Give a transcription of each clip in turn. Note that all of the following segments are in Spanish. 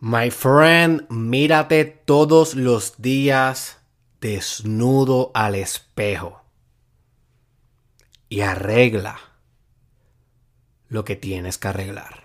My friend, mírate todos los días desnudo al espejo y arregla lo que tienes que arreglar.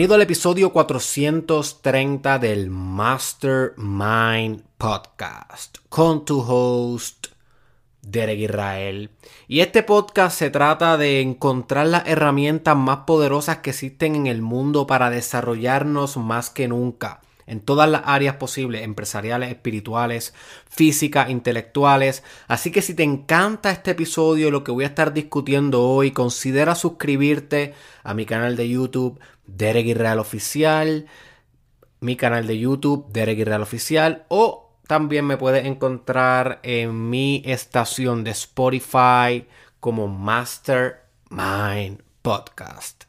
Bienvenido al episodio 430 del Mastermind Podcast con tu host Derek Israel. Y este podcast se trata de encontrar las herramientas más poderosas que existen en el mundo para desarrollarnos más que nunca en todas las áreas posibles, empresariales, espirituales, físicas, intelectuales. Así que si te encanta este episodio lo que voy a estar discutiendo hoy, considera suscribirte a mi canal de YouTube, Derek Israel Oficial, mi canal de YouTube, Derek Israel Oficial, o también me puedes encontrar en mi estación de Spotify como Mastermind Podcast.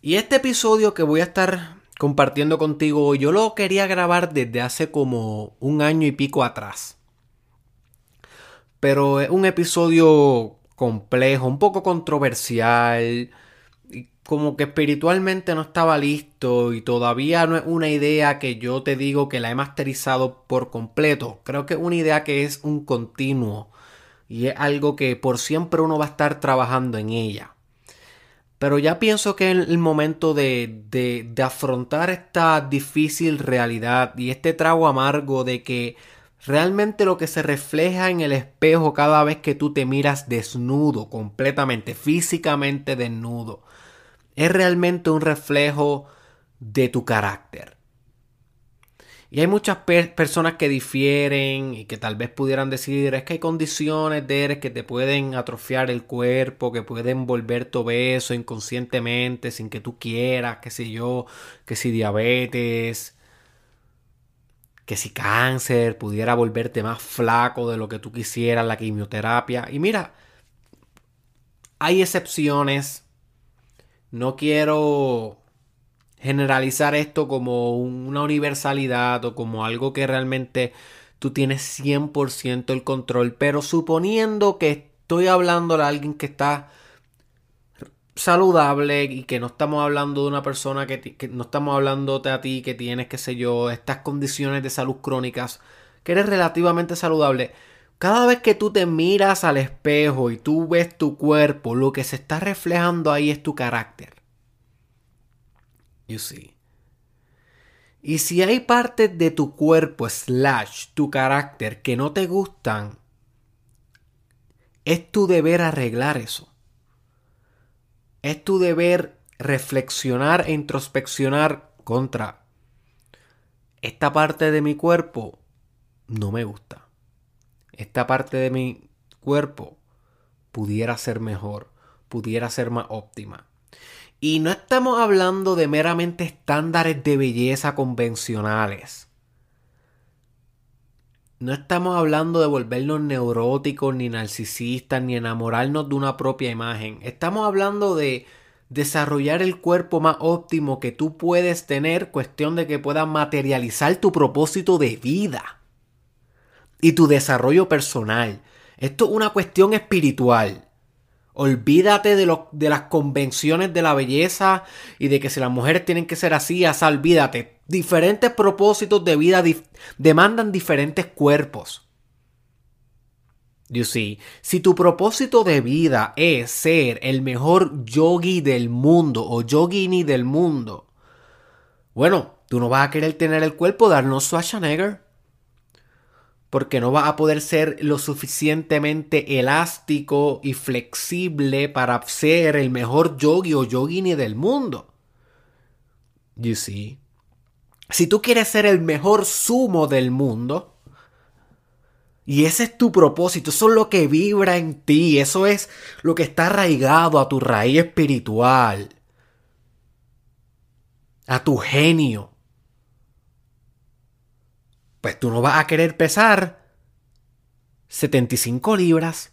Y este episodio que voy a estar compartiendo contigo yo lo quería grabar desde hace como un año y pico atrás. Pero es un episodio complejo, un poco controversial, como que espiritualmente no estaba listo y todavía no es una idea que yo te digo que la he masterizado por completo. Creo que es una idea que es un continuo y es algo que por siempre uno va a estar trabajando en ella. Pero ya pienso que es el momento de, de, afrontar esta difícil realidad y este trago amargo de que realmente lo que se refleja en el espejo cada vez que tú te miras desnudo, completamente, físicamente desnudo, es realmente un reflejo de tu carácter. Y hay muchas personas que difieren y que tal vez pudieran decir, es que hay condiciones de eres que te pueden atrofiar el cuerpo, que pueden volverte obeso inconscientemente, sin que tú quieras, qué sé yo, que si diabetes, que si cáncer pudiera volverte más flaco de lo que tú quisieras, la quimioterapia. Y mira, hay excepciones. No quiero generalizar esto como una universalidad o como algo que realmente tú tienes 100% el control, pero suponiendo que estoy hablando de alguien que está saludable y que no estamos hablando de una persona que, no estamos hablando de a ti que tienes, qué sé yo, estas condiciones de salud crónicas, que eres relativamente saludable. Cada vez que tú te miras al espejo y tú ves tu cuerpo, lo que se está reflejando ahí es tu carácter. You see. Y si hay partes de tu cuerpo slash tu carácter que no te gustan, es tu deber arreglar eso. Es tu deber reflexionar e introspeccionar contra esta parte de mi cuerpo no me gusta. Esta parte de mi cuerpo pudiera ser mejor, pudiera ser más óptima. Y no estamos hablando de meramente estándares de belleza convencionales. No estamos hablando de volvernos neuróticos, ni narcisistas, ni enamorarnos de una propia imagen. Estamos hablando de desarrollar el cuerpo más óptimo que tú puedes tener, cuestión de que puedas materializar tu propósito de vida y tu desarrollo personal. Esto es una cuestión espiritual. Olvídate de, de las convenciones de la belleza y de que si las mujeres tienen que ser así, así, olvídate. Diferentes propósitos de vida demandan diferentes cuerpos. You see, si tu propósito de vida es ser el mejor yogi del mundo o yogini del mundo, bueno, tú no vas a querer tener el cuerpo de Arnold Schwarzenegger porque no va a poder ser lo suficientemente elástico y flexible para ser el mejor yogi o yogini del mundo. You see. Si tú quieres ser el mejor sumo del mundo, y ese es tu propósito, eso es lo que vibra en ti, eso es lo que está arraigado a tu raíz espiritual. a tu genio, pues tú no vas a querer pesar 75 libras.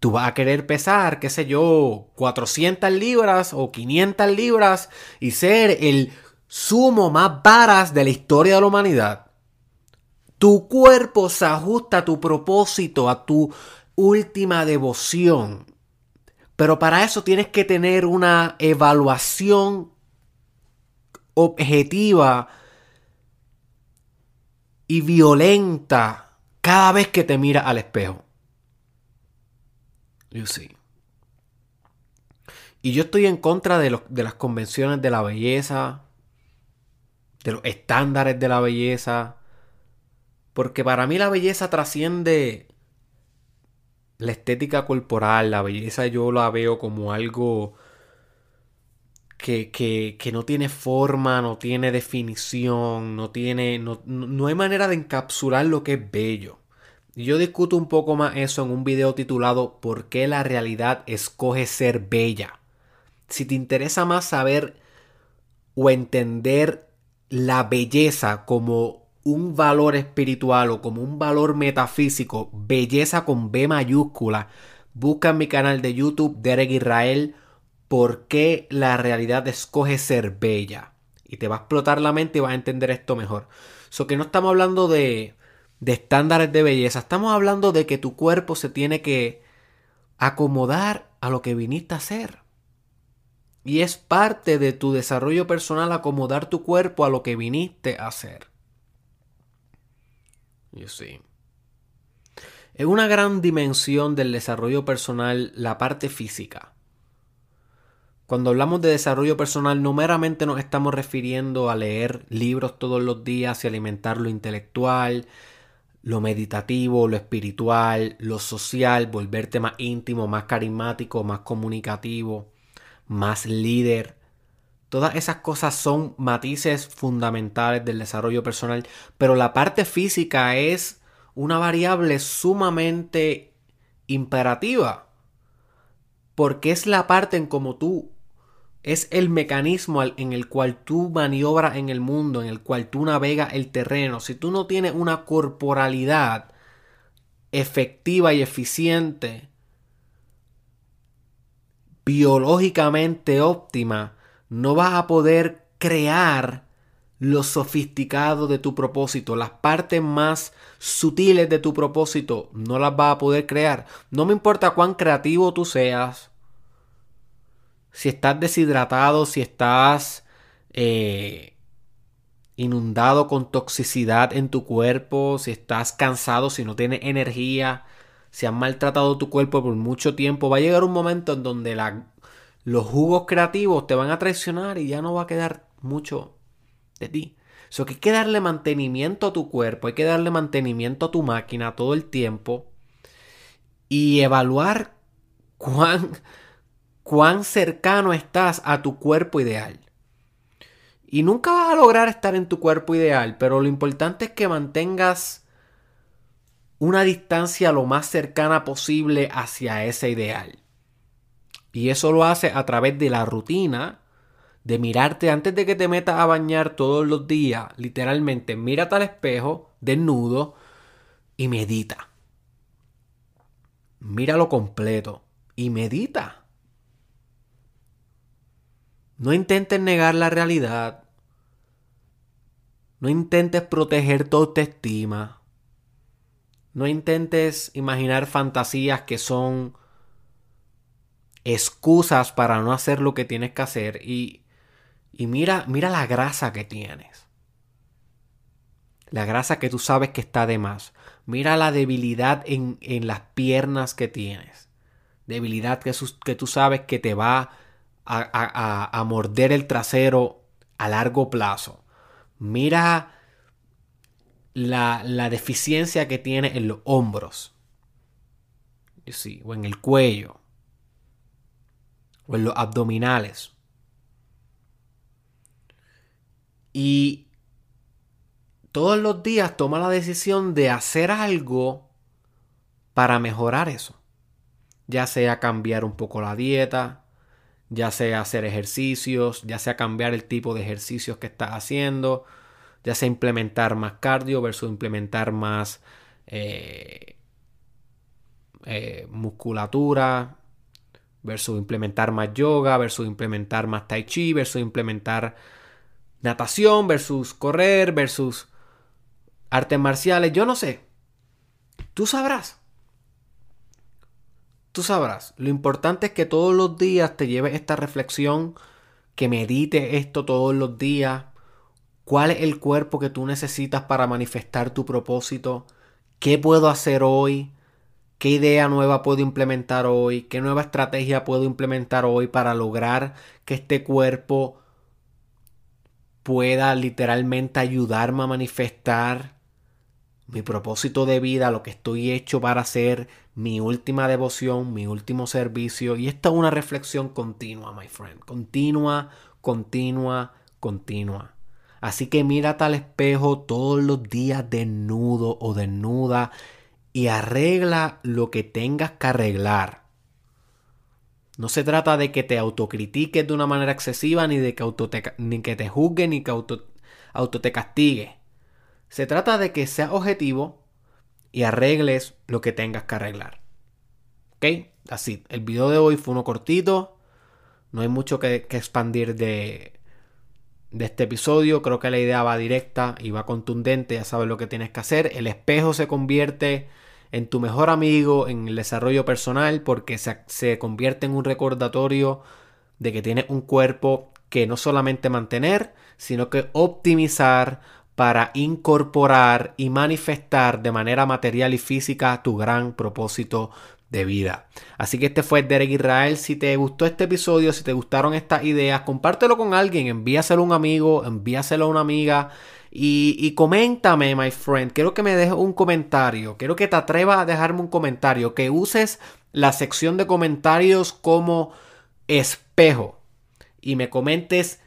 Tú vas a querer pesar, qué sé yo, 400 libras o 500 libras y ser el sumo más varas de la historia de la humanidad. Tu cuerpo se ajusta a tu propósito, a tu última devoción. Pero para eso tienes que tener una evaluación objetiva y violenta cada vez que te miras al espejo. You see. Y yo estoy en contra de, de las convenciones de la belleza, de los estándares de la belleza, porque para mí la belleza trasciende la estética corporal, la belleza yo la veo como algo que, no tiene forma, no tiene definición, no tiene. No, no, hay manera de encapsular lo que es bello. Yo discuto un poco más eso en un video titulado ¿Por qué la realidad escoge ser bella? Si te interesa más saber o entender la belleza como un valor espiritual o como un valor metafísico, belleza con B mayúscula, busca en mi canal de YouTube Derek Israel por qué la realidad escoge ser bella. Y te va a explotar la mente y vas a entender esto mejor. So que no estamos hablando de, estándares de belleza, estamos hablando de que tu cuerpo se tiene que acomodar a lo que viniste a hacer. Y es parte de tu desarrollo personal acomodar tu cuerpo a lo que viniste a hacer. You see. Es una gran dimensión del desarrollo personal la parte física. Cuando hablamos de desarrollo personal, no meramente nos estamos refiriendo a leer libros todos los días y alimentar lo intelectual, lo meditativo, lo espiritual, lo social, volverte más íntimo, más carismático, más comunicativo, más líder. Todas esas cosas son matices fundamentales del desarrollo personal, pero la parte física es una variable sumamente imperativa, porque es la parte en cómo tú es el mecanismo en el cual tú maniobras en el mundo, en el cual tú navegas el terreno. Si tú no tienes una corporalidad efectiva y eficiente, biológicamente óptima, no vas a poder crear lo sofisticado de tu propósito, las partes más sutiles de tu propósito, no las vas a poder crear. No me importa cuán creativo tú seas, si estás deshidratado, si estás eh, inundado con toxicidad en tu cuerpo, si estás cansado, si no tienes energía, si has maltratado tu cuerpo por mucho tiempo, va a llegar un momento en donde los jugos creativos te van a traicionar y ya no va a quedar mucho de ti. Eso que hay que darle mantenimiento a tu cuerpo, hay que darle mantenimiento a tu máquina todo el tiempo y evaluar cuán cuán cercano estás a tu cuerpo ideal. Y nunca vas a lograr estar en tu cuerpo ideal, pero lo importante es que mantengas una distancia lo más cercana posible hacia ese ideal. Y eso lo hace a través de la rutina de mirarte antes de que te metas a bañar todos los días. Literalmente, mírate al espejo, desnudo, y medita. Míralo completo y medita. No intentes negar la realidad. No intentes proteger tu autoestima. No intentes imaginar fantasías que son excusas para no hacer lo que tienes que hacer. Y, y mira, mira la grasa que tienes. La grasa que tú sabes que está de más. Mira la debilidad en, en las piernas que tienes. Debilidad que, que tú sabes que te va a, morder el trasero a largo plazo. Mira la, la deficiencia que tiene en los hombros. o en el cuello. O en los abdominales. Y todos los días toma la decisión de hacer algo para mejorar eso. Ya sea cambiar un poco la dieta, ya sea hacer ejercicios, ya sea cambiar el tipo de ejercicios que estás haciendo, ya sea implementar más cardio versus implementar más eh, eh, musculatura, versus implementar más yoga, versus implementar más tai chi, versus implementar natación, versus correr, versus artes marciales, yo no sé. Tú sabrás. Tú sabrás. Lo importante es que todos los días te lleves esta reflexión, que medite esto todos los días. ¿Cuál es el cuerpo que tú necesitas para manifestar tu propósito? ¿Qué puedo hacer hoy? ¿Qué idea nueva puedo implementar hoy? ¿Qué nueva estrategia puedo implementar hoy para lograr que este cuerpo pueda literalmente ayudarme a manifestar mi propósito de vida, lo que estoy hecho para hacer, mi última devoción, mi último servicio. Y esta es una reflexión continua, my friend. Continua, continua, continua. Así que mírate al espejo todos los días desnudo o desnuda y arregla lo que tengas que arreglar. No se trata de que te autocritiques de una manera excesiva, ni de que, auto te, ni que te juzgue, ni que auto, auto te castigue. Se trata de que seas objetivo y arregles lo que tengas que arreglar. ¿Ok? Así. El video de hoy fue uno cortito. No hay mucho que, expandir de, de este episodio. Creo que la idea va directa y va contundente. Ya sabes lo que tienes que hacer. El espejo se convierte en tu mejor amigo en el desarrollo personal porque se, convierte en un recordatorio de que tienes un cuerpo que no solamente mantener, sino que optimizar para incorporar y manifestar de manera material y física tu gran propósito de vida. Así que este fue Derek Israel. Si te gustó este episodio, si te gustaron estas ideas, compártelo con alguien, envíaselo a un amigo, envíaselo a una amiga. Y, coméntame, my friend. Quiero que me dejes un comentario. Quiero que te atrevas a dejarme un comentario. Que uses la sección de comentarios como espejo. Y me comentes,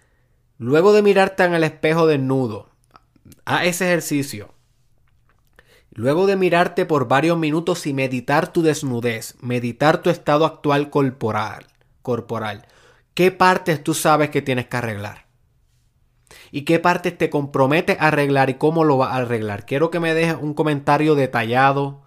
luego de mirarte en el espejo desnudo, a ese ejercicio. Luego de mirarte por varios minutos y meditar tu desnudez, meditar tu estado actual corporal, corporal, ¿qué partes tú sabes que tienes que arreglar? y qué partes te comprometes a arreglar y cómo lo vas a arreglar. Quiero que me dejes un comentario detallado,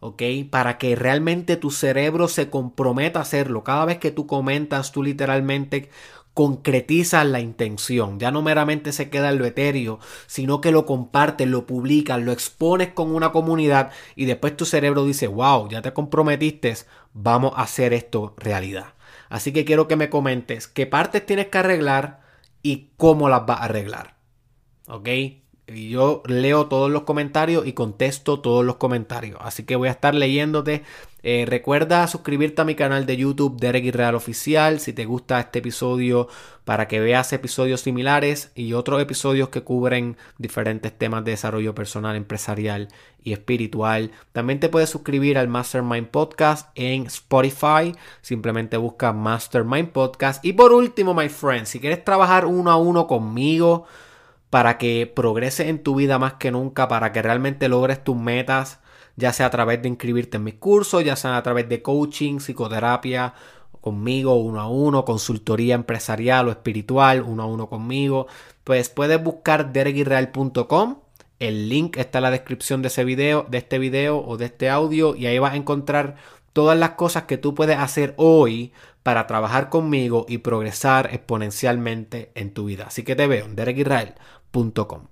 ¿ok? Para que realmente tu cerebro se comprometa a hacerlo. Cada vez que tú comentas, tú literalmente concretizas la intención. Ya no meramente se queda en lo etéreo, sino que lo compartes, lo publicas, lo expones con una comunidad y después tu cerebro dice, wow, ya te comprometiste, vamos a hacer esto realidad. Así que quiero que me comentes qué partes tienes que arreglar, y cómo las va a arreglar. ¿Ok? Y yo leo todos los comentarios y contesto todos los comentarios. Así que voy a estar leyéndote. Eh, recuerda suscribirte a mi canal de YouTube Derek Real Oficial si te gusta este episodio para que veas episodios similares y otros episodios que cubren diferentes temas de desarrollo personal, empresarial y espiritual. También te puedes suscribir al Mastermind Podcast en Spotify. Simplemente busca Mastermind Podcast. Y por último, my friend, si quieres trabajar uno a uno conmigo, para que progreses en tu vida más que nunca, para que realmente logres tus metas, ya sea a través de inscribirte en mis cursos, ya sea a través de coaching, psicoterapia conmigo uno a uno, consultoría empresarial o espiritual uno a uno conmigo, pues puedes buscar dereguirreal.com. El link está en la descripción de ese video, de este video o de este audio y ahí vas a encontrar todas las cosas que tú puedes hacer hoy para trabajar conmigo y progresar exponencialmente en tu vida. Así que te veo en dereguirreal.com.